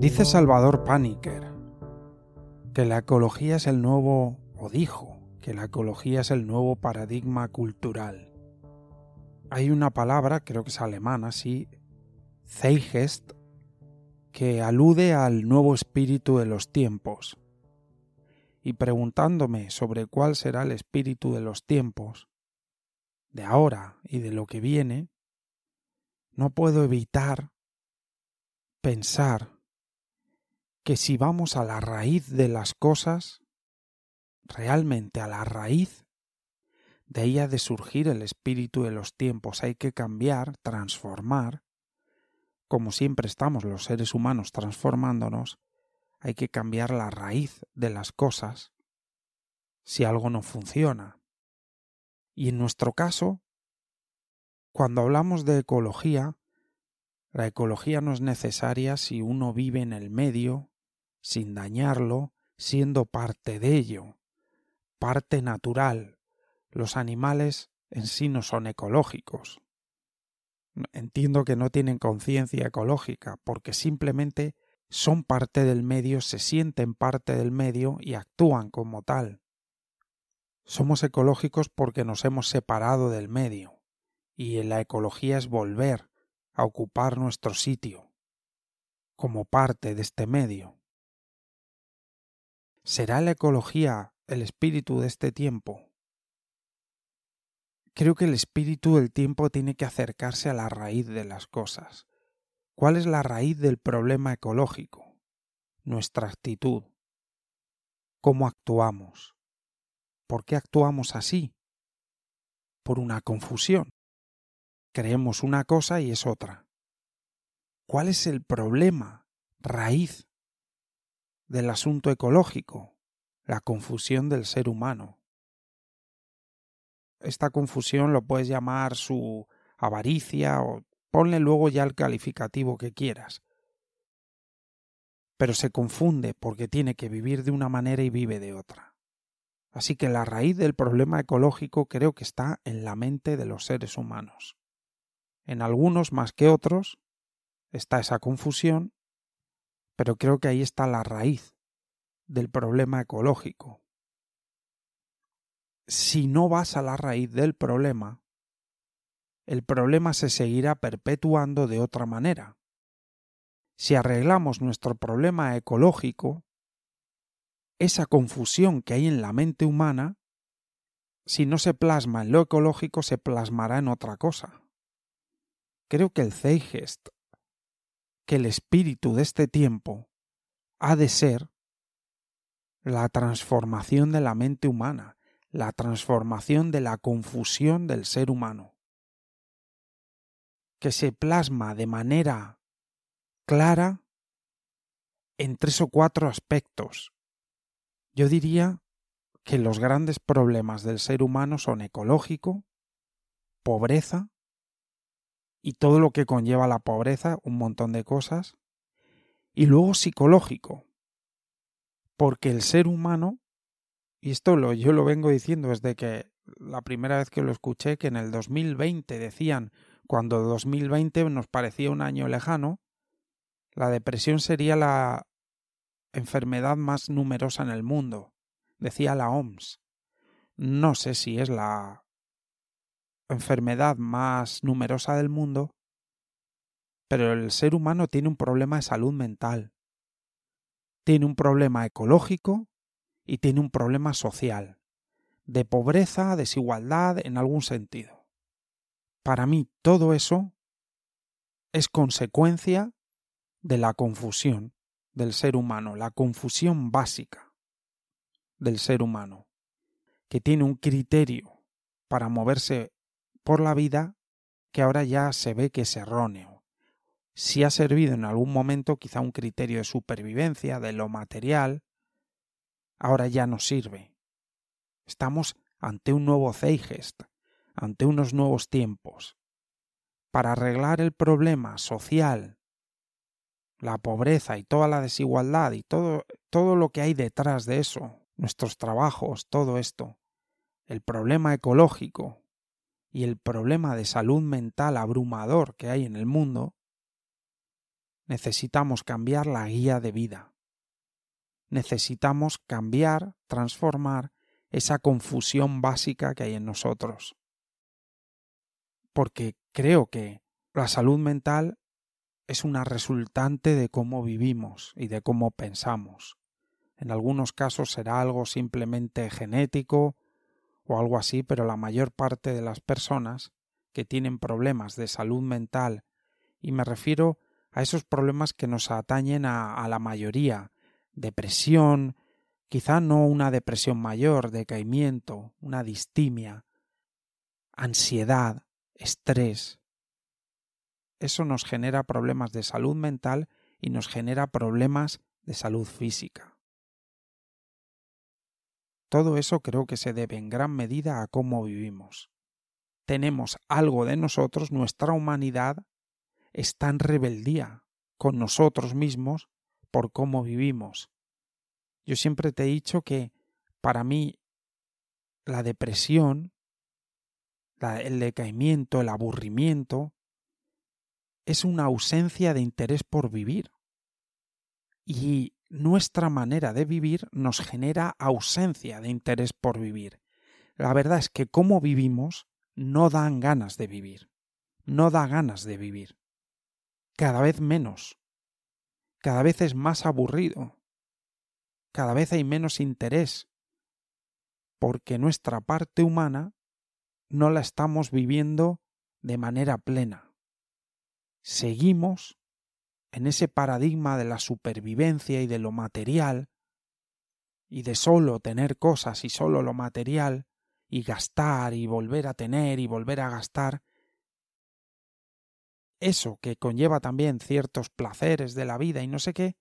Dice Salvador Paniker que la ecología es el nuevo, o dijo, que la ecología es el nuevo paradigma cultural. Hay una palabra, creo que es alemana, sí, Zeitgeist, que alude al nuevo espíritu de los tiempos. Y preguntándome sobre cuál será el espíritu de los tiempos, de ahora y de lo que viene, no puedo evitar pensar que si vamos a la raíz de las cosas, realmente a la raíz, de ahí ha de surgir el espíritu de los tiempos. Hay que cambiar, transformar, como siempre estamos los seres humanos transformándonos, hay que cambiar la raíz de las cosas si algo no funciona. Y en nuestro caso, cuando hablamos de ecología, la ecología no es necesaria si uno vive en el medio, sin dañarlo, siendo parte de ello, parte natural. Los animales en sí no son ecológicos. Entiendo que no tienen conciencia ecológica, porque simplemente son parte del medio, se sienten parte del medio y actúan como tal. Somos ecológicos porque nos hemos separado del medio, y la ecología es volver a ocupar nuestro sitio, como parte de este medio. ¿Será la ecología el espíritu de este tiempo? Creo que el espíritu del tiempo tiene que acercarse a la raíz de las cosas. ¿Cuál es la raíz del problema ecológico? Nuestra actitud. ¿Cómo actuamos? ¿Por qué actuamos así? Por una confusión. Creemos una cosa y es otra. ¿Cuál es el problema, raíz del asunto ecológico, la confusión del ser humano. Esta confusión lo puedes llamar su avaricia o ponle luego ya el calificativo que quieras. Pero se confunde porque tiene que vivir de una manera y vive de otra. Así que la raíz del problema ecológico creo que está en la mente de los seres humanos. En algunos más que otros está esa confusión pero creo que ahí está la raíz del problema ecológico. Si no vas a la raíz del problema, el problema se seguirá perpetuando de otra manera. Si arreglamos nuestro problema ecológico, esa confusión que hay en la mente humana, si no se plasma en lo ecológico, se plasmará en otra cosa. Creo que el Zeitgeist que el espíritu de este tiempo ha de ser la transformación de la mente humana, la transformación de la confusión del ser humano, que se plasma de manera clara en tres o cuatro aspectos. Yo diría que los grandes problemas del ser humano son ecológico, pobreza y todo lo que conlleva la pobreza, un montón de cosas, y luego psicológico, porque el ser humano, y esto lo, yo lo vengo diciendo desde que la primera vez que lo escuché, que en el 2020 decían, cuando 2020 nos parecía un año lejano, la depresión sería la enfermedad más numerosa en el mundo, decía la OMS. No sé si es la enfermedad más numerosa del mundo, pero el ser humano tiene un problema de salud mental, tiene un problema ecológico y tiene un problema social, de pobreza, desigualdad en algún sentido. Para mí todo eso es consecuencia de la confusión del ser humano, la confusión básica del ser humano, que tiene un criterio para moverse por la vida que ahora ya se ve que es erróneo. Si ha servido en algún momento quizá un criterio de supervivencia, de lo material, ahora ya no sirve. Estamos ante un nuevo Zeitgeist, ante unos nuevos tiempos. Para arreglar el problema social, la pobreza y toda la desigualdad y todo, todo lo que hay detrás de eso, nuestros trabajos, todo esto, el problema ecológico, y el problema de salud mental abrumador que hay en el mundo, necesitamos cambiar la guía de vida. Necesitamos cambiar, transformar esa confusión básica que hay en nosotros. Porque creo que la salud mental es una resultante de cómo vivimos y de cómo pensamos. En algunos casos será algo simplemente genético o algo así, pero la mayor parte de las personas que tienen problemas de salud mental, y me refiero a esos problemas que nos atañen a, a la mayoría, depresión, quizá no una depresión mayor, decaimiento, una distimia, ansiedad, estrés. Eso nos genera problemas de salud mental y nos genera problemas de salud física. Todo eso creo que se debe en gran medida a cómo vivimos. Tenemos algo de nosotros, nuestra humanidad está en rebeldía con nosotros mismos por cómo vivimos. Yo siempre te he dicho que para mí la depresión, el decaimiento, el aburrimiento, es una ausencia de interés por vivir. Y nuestra manera de vivir nos genera ausencia de interés por vivir. La verdad es que cómo vivimos no dan ganas de vivir. No da ganas de vivir. Cada vez menos. Cada vez es más aburrido. Cada vez hay menos interés. Porque nuestra parte humana no la estamos viviendo de manera plena. Seguimos en ese paradigma de la supervivencia y de lo material, y de solo tener cosas y solo lo material, y gastar y volver a tener y volver a gastar, eso que conlleva también ciertos placeres de la vida y no sé qué,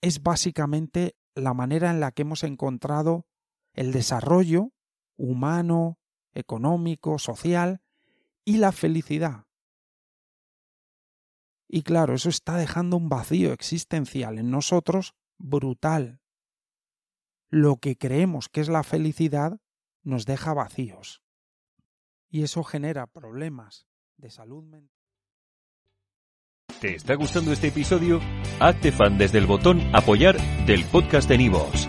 es básicamente la manera en la que hemos encontrado el desarrollo humano, económico, social y la felicidad. Y claro, eso está dejando un vacío existencial en nosotros brutal. Lo que creemos que es la felicidad nos deja vacíos. Y eso genera problemas de salud mental. ¿Te está gustando este episodio? Hazte fan desde el botón apoyar del podcast de Nivos.